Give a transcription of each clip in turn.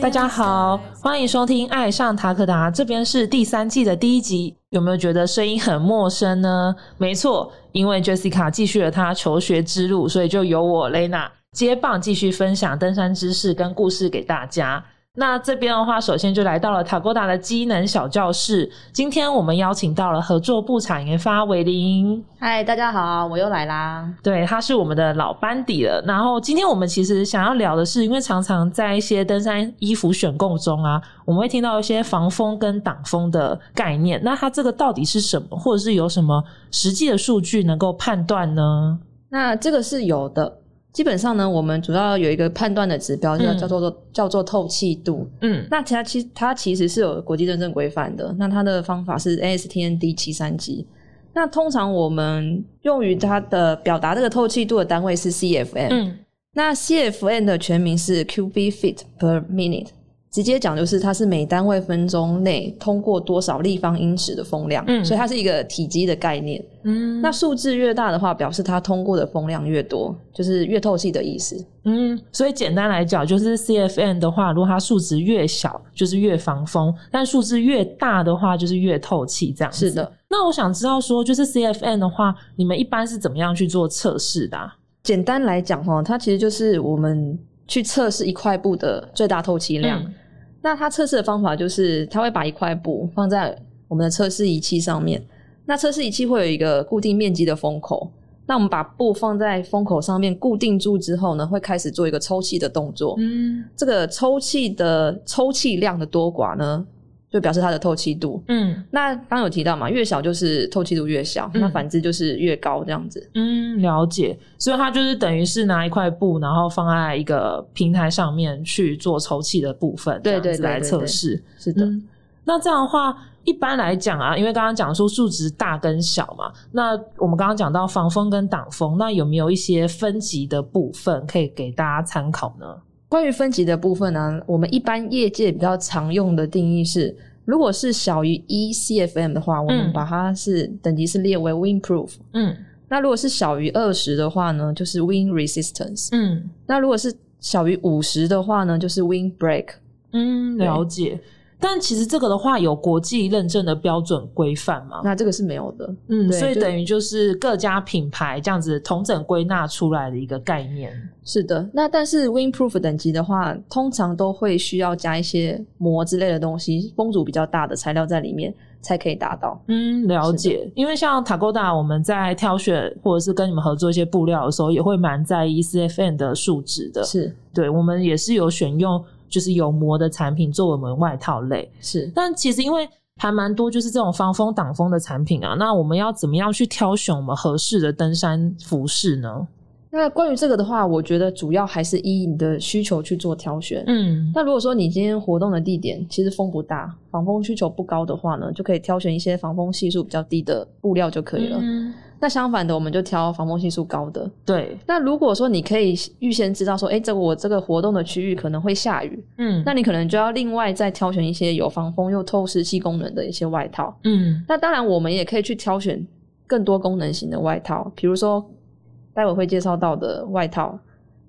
大家好，欢迎收听《爱上塔克达》，这边是第三季的第一集。有没有觉得声音很陌生呢？没错，因为 Jessica 继续了她求学之路，所以就由我 Lena 接棒，继续分享登山知识跟故事给大家。那这边的话，首先就来到了塔哥达的机能小教室。今天我们邀请到了合作部产研发维林，嗨，大家好，我又来啦。对，他是我们的老班底了。然后今天我们其实想要聊的是，因为常常在一些登山衣服选购中啊，我们会听到一些防风跟挡风的概念。那它这个到底是什么，或者是有什么实际的数据能够判断呢？那这个是有的。基本上呢，我们主要有一个判断的指标，叫叫做叫做透气度。嗯，那它其它其实是有国际认证规范的。那它的方法是 ASTM D 七三级。那通常我们用于它的表达这个透气度的单位是 CFM。嗯，那 CFM 的全名是 Cubic Feet per Minute。直接讲就是它是每单位分钟内通过多少立方英尺的风量，嗯所以它是一个体积的概念。嗯那数字越大的话，表示它通过的风量越多，就是越透气的意思。嗯，所以简单来讲，就是 CFN 的话，如果它数值越小，就是越防风；但数字越大的话，就是越透气。这样子是的。那我想知道说，就是 CFN 的话，你们一般是怎么样去做测试的、啊？简单来讲哈，它其实就是我们去测试一块布的最大透气量。嗯那它测试的方法就是，它会把一块布放在我们的测试仪器上面。那测试仪器会有一个固定面积的封口。那我们把布放在封口上面固定住之后呢，会开始做一个抽气的动作。嗯这个抽气的抽气量的多寡呢，就表示它的透气度。嗯那刚刚有提到嘛，越小就是透气度越小，嗯那反之就是越高这样子。嗯，了解。所以它就是等于是拿一块布，然后放在一个平台上面去做抽气的部分，对对这样子来测试。是的，嗯，那这样的话，一般来讲啊，因为刚刚讲说数值大跟小嘛，那我们刚刚讲到防风跟挡风，那有没有一些分级的部分可以给大家参考呢？关于分级的部分呢，我们一般业界比较常用的定义是，如果是小于一 CFM 的话，我们把它是等级是列为 windproof。嗯那如果是小于二十的话呢，就是 wind resistance。嗯那如果是小于五十的话呢，就是 wind break。嗯，了解。但其实这个的话，有国际认证的标准规范吗？那这个是没有的。嗯，所以等于就是各家品牌这样子同整归纳出来的一个概念。是的，那但是 windproof 等级的话，通常都会需要加一些膜之类的东西，风阻比较大的材料在里面才可以达到。嗯，了解。因为像 Tagoda，我们在挑选或者是跟你们合作一些布料的时候，也会蛮在意 CFN 的数值的。是对，我们也是有选用就是有膜的产品作为我们外套类。是，但其实因为还蛮多就是这种防风挡风的产品啊，那我们要怎么样去挑选我们合适的登山服饰呢？那关于这个的话，我觉得主要还是依你的需求去做挑选。嗯那如果说你今天活动的地点其实风不大，防风需求不高的话呢，就可以挑选一些防风系数比较低的布料就可以了。嗯那相反的，我们就挑防风系数高的。对，那如果说你可以预先知道说，哎，这个我这个活动的区域可能会下雨，嗯那你可能就要另外再挑选一些有防风又透湿气功能的一些外套。嗯那当然，我们也可以去挑选更多功能型的外套，比如说待会会介绍到的外套，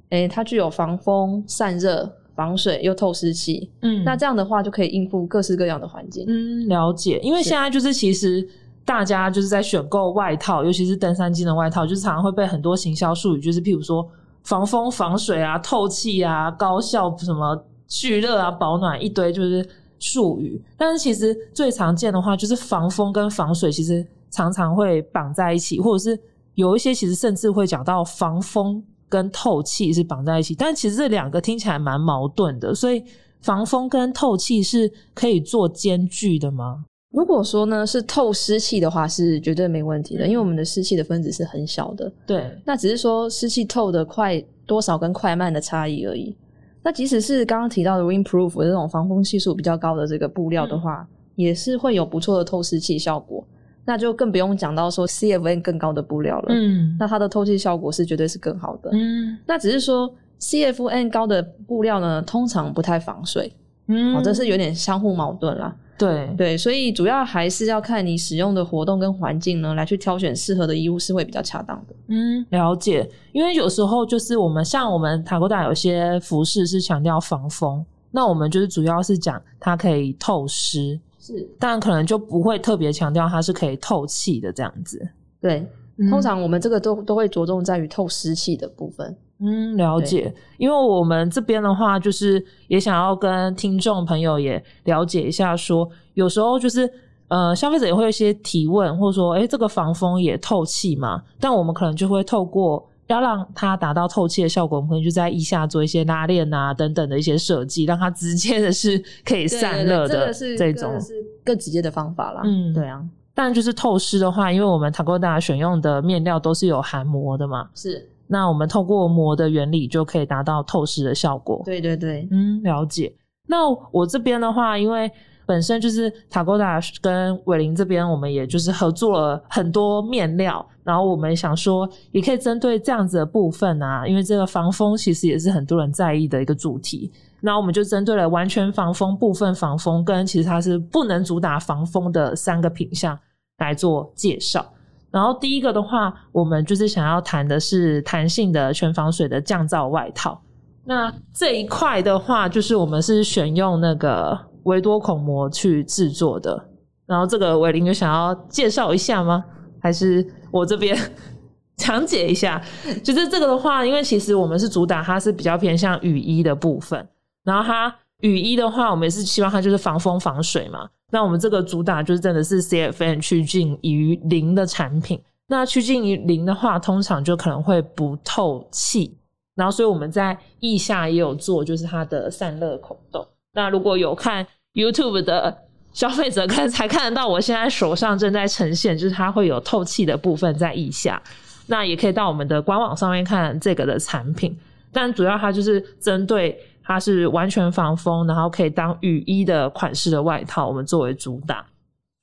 诶，它具有防风、散热、防水又透湿气。嗯那这样的话就可以应付各式各样的环境。嗯，了解。因为是现在就是其实大家就是在选购外套，尤其是登山机的外套，就是常常会被很多行销术语，就是譬如说防风、防水啊、透气啊、高效什么蓄热啊、保暖一堆就是术语。但是其实最常见的话，就是防风跟防水，其实常常会绑在一起，或者是有一些其实甚至会讲到防风跟透气是绑在一起，但其实这两个听起来蛮矛盾的，所以防风跟透气是可以做兼具的吗？如果说呢是透湿气的话，是绝对没问题的，嗯因为我们的湿气的分子是很小的。对，那只是说湿气透的快多少跟快慢的差异而已。那即使是刚刚提到的 windproof 的这种防风系数比较高的这个布料的话，也是会有不错的透湿气效果。那就更不用讲到说 CFN 更高的布料了，嗯那它的透气效果是绝对是更好的。嗯那只是说 CFN 高的布料呢，通常不太防水，嗯哦，这是有点相互矛盾啦。对对，所以主要还是要看你使用的活动跟环境呢，来去挑选适合的衣物是会比较恰当的。嗯，了解。因为有时候就是我们像我们塔沟达有些服饰是强调防风，那我们就是主要是讲它可以透湿，是，但可能就不会特别强调它是可以透气的这样子。对，通常我们这个都都会着重在于透湿气的部分。嗯，了解。因为我们这边的话，就是也想要跟听众朋友也了解一下说有时候就是呃，消费者也会有一些提问，或者说，诶，这个防风也透气嘛？但我们可能就会透过要让它达到透气的效果，我们可能就在腋下做一些拉链啊等等的一些设计，让它直接的是可以散热的这种个。是更直接的方法啦。嗯对啊，但就是透湿的话，因为我们塔沟达选用的面料都是有含膜的嘛，是那我们透过膜的原理就可以达到透湿的效果。对对对，嗯，了解。那我这边的话，因为本身就是塔沟达跟伟林这边，我们也就是合作了很多面料，然后我们想说，也可以针对这样子的部分啊，因为这个防风其实也是很多人在意的一个主题。那我们就针对了完全防风、部分防风跟其实它是不能主打防风的三个品项来做介绍。然后第一个的话，我们就是想要谈的是弹性的全防水的降噪外套。那这一块的话，就是我们是选用那个维多孔膜去制作的。然后这个伟林有想要介绍一下吗？还是我这边 讲解一下？就是这个的话，因为其实我们是主打它是比较偏向雨衣的部分，然后它雨衣的话，我们也是希望它就是防风防水嘛。那我们这个主打就是真的是 CFN 趋近于零的产品。那趋近于零的话，通常就可能会不透气。然后，所以我们在腋下也有做，就是它的散热孔洞。那如果有看 YouTube 的消费者，可能才看得到，我现在手上正在呈现，就是它会有透气的部分在腋下。那也可以到我们的官网上面看这个的产品，但主要它就是针对它是完全防风，然后可以当雨衣的款式的外套，我们作为主打。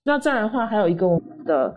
那再来的话，还有一个我们的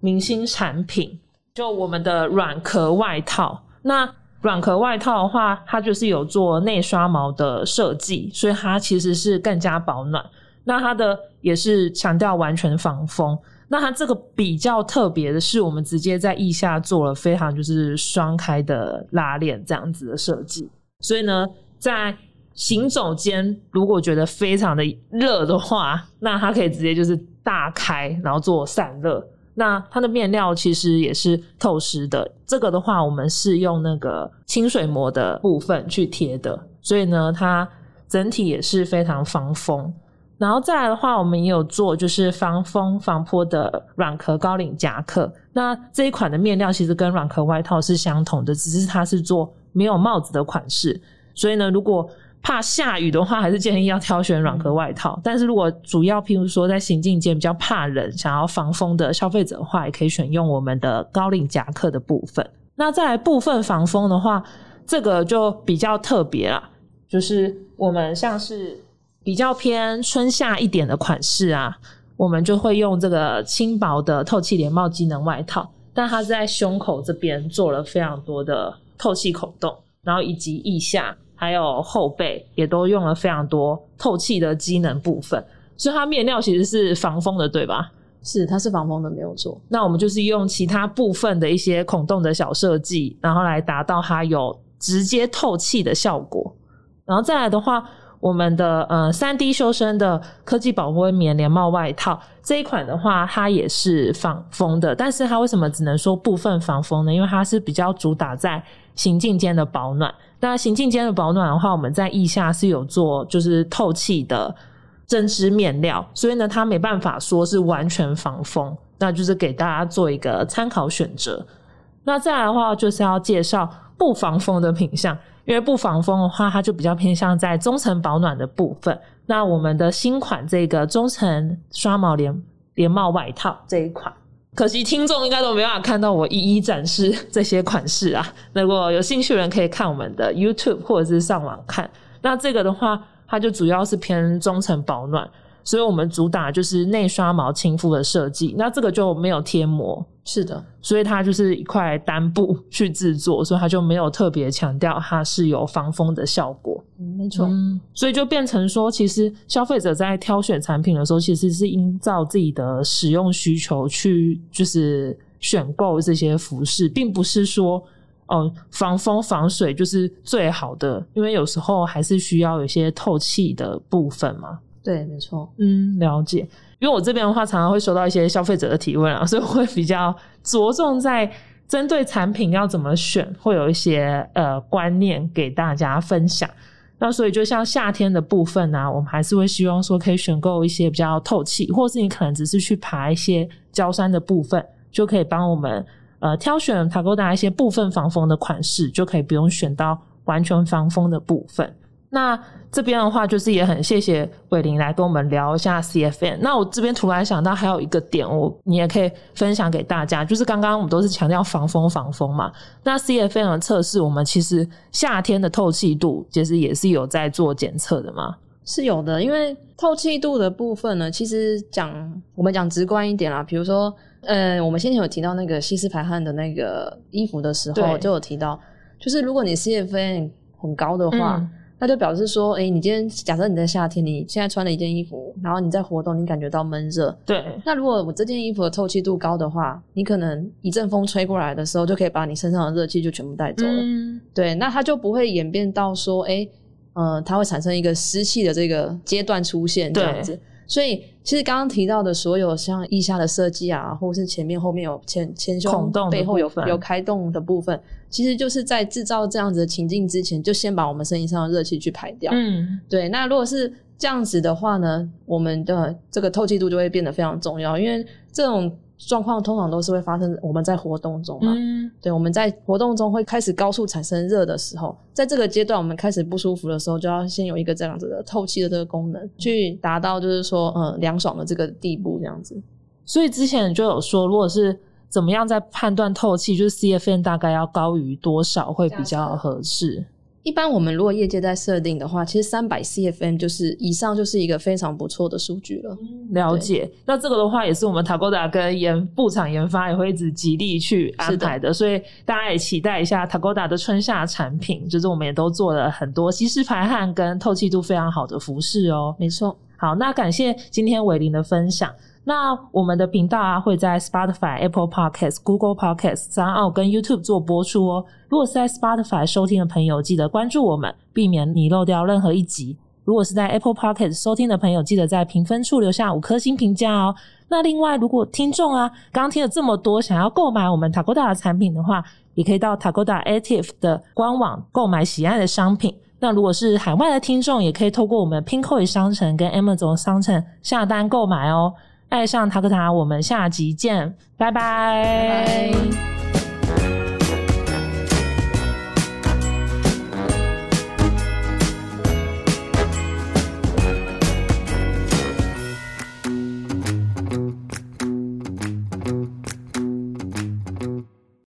明星产品，就我们的软壳外套。那软壳外套的话，它就是有做内刷毛的设计，所以它其实是更加保暖。那它的也是强调完全防风。那它这个比较特别的是，我们直接在腋下做了非常就是双开的拉链这样子的设计。所以呢，在行走间如果觉得非常的热的话，那它可以直接就是大开，然后做散热。那它的面料其实也是透湿的，这个的话我们是用那个清水膜的部分去贴的，所以呢，它整体也是非常防风。然后再来的话，我们也有做就是防风防泼的软壳高领夹克。那这一款的面料其实跟软壳外套是相同的，只是它是做没有帽子的款式。所以呢，如果怕下雨的话，还是建议要挑选软壳外套。但是如果主要譬如说在行进间比较怕冷、想要防风的消费者的话，也可以选用我们的高领夹克的部分。那再来部分防风的话，这个就比较特别啦，就是我们像是比较偏春夏一点的款式啊，我们就会用这个轻薄的透气连帽机能外套，但它在胸口这边做了非常多的透气孔洞，然后以及腋下还有后背也都用了非常多透气的机能部分，所以它面料其实是防风的，对吧？是它是防风的，没有错。那我们就是用其他部分的一些孔洞的小设计，然后来达到它有直接透气的效果。然后再来的话，我们的呃三 D 修身的科技保温棉连帽外套这一款的话，它也是防风的，但是它为什么只能说部分防风呢？因为它是比较主打在行进间的保暖。那行进间的保暖的话，我们在腋下是有做就是透气的针织面料，所以呢，它没办法说是完全防风，那就是给大家做一个参考选择。那再来的话，就是要介绍不防风的品相，因为不防风的话，它就比较偏向在中层保暖的部分。那我们的新款这个中层刷毛连连帽外套这一款，可惜听众应该都没办法看到我一一展示这些款式啊。如果有兴趣的人可以看我们的 YouTube 或者是上网看。那这个的话，它就主要是偏中层保暖，所以我们主打就是内刷毛亲肤的设计。那这个就没有贴膜，是的，所以它就是一块单布去制作，所以它就没有特别强调它是有防风的效果。嗯，没错，嗯，所以就变成说，其实消费者在挑选产品的时候，其实是依照自己的使用需求去，就是选购这些服饰，并不是说哦防风防水就是最好的，因为有时候还是需要有些透气的部分嘛。对，没错，嗯，了解。因为我这边的话，常常会收到一些消费者的提问啊，所以我会比较着重在针对产品要怎么选，会有一些呃观念给大家分享。那所以就像夏天的部分呢、我们还是会希望说可以选购一些比较透气，或是你可能只是去爬一些焦山的部分，就可以帮我们呃挑选塔 a 达一些部分防风的款式，就可以不用选到完全防风的部分。那这边的话，就是也很谢谢伟林来跟我们聊一下 CFN。那我这边突然想到还有一个点，我你也可以分享给大家，就是刚刚我们都是强调防风防风嘛。那 CFN 的测试，我们其实夏天的透气度其实也是有在做检测的嘛。是有的。因为透气度的部分呢，其实讲我们讲直观一点啦，比如说，呃，我们先前有提到那个吸湿排汗的那个衣服的时候，就有提到，就是如果你 CFN 很高的话。嗯那就表示说，哎、你今天假设你在夏天，你现在穿了一件衣服，然后你在活动，你感觉到闷热。对，那如果我这件衣服的透气度高的话，你可能一阵风吹过来的时候，就可以把你身上的热气就全部带走了。嗯，对，那它就不会演变到说，哎、呃，它会产生一个湿气的这个阶段出现这样子。所以，其实刚刚提到的所有像腋下的设计啊，或是前面后面有前前胸孔洞背后有分有开洞的部分，其实就是在制造这样子的情境之前，就先把我们身体上的热气去排掉。嗯，对，那如果是这样子的话呢，我们的这个透气度就会变得非常重要，因为这种状况通常都是会发生我们在活动中嘛。嗯，对，我们在活动中会开始高速产生热的时候，在这个阶段我们开始不舒服的时候，就要先有一个这样子的透气的这个功能，去达到就是说，嗯，凉爽的这个地步，这样子。所以之前就有说，如果是怎么样在判断透气，就是 CFN 大概要高于多少会比较合适？一般我们如果业界在设定的话，其实三百 CFM 就是以上就是一个非常不错的数据了。了解，那这个的话也是我们塔 a 达跟研布厂研发也会一直极力去安排的，所以大家也期待一下塔 a 达的春夏产品，就是我们也都做了很多吸湿排汗跟透气度非常好的服饰哦。没错，好，那感谢今天伟林的分享。那我们的频道啊会在 Spotify、Apple Podcast、Google Podcast、三奥跟 YouTube 做播出哦。如果是在 Spotify 收听的朋友，记得关注我们，避免你漏掉任何一集。如果是在 Apple Podcast 收听的朋友，记得在评分处留下五颗星评价哦。那另外，如果听众啊刚听了这么多，想要购买我们 Takoda 的产品的话，也可以到 Takoda Active 的官网购买喜爱的商品。那如果是海外的听众，也可以透过我们 Pinkoi 商城跟 Amazon 商城下单购买哦。爱上塔克塔，我们下集见，拜拜。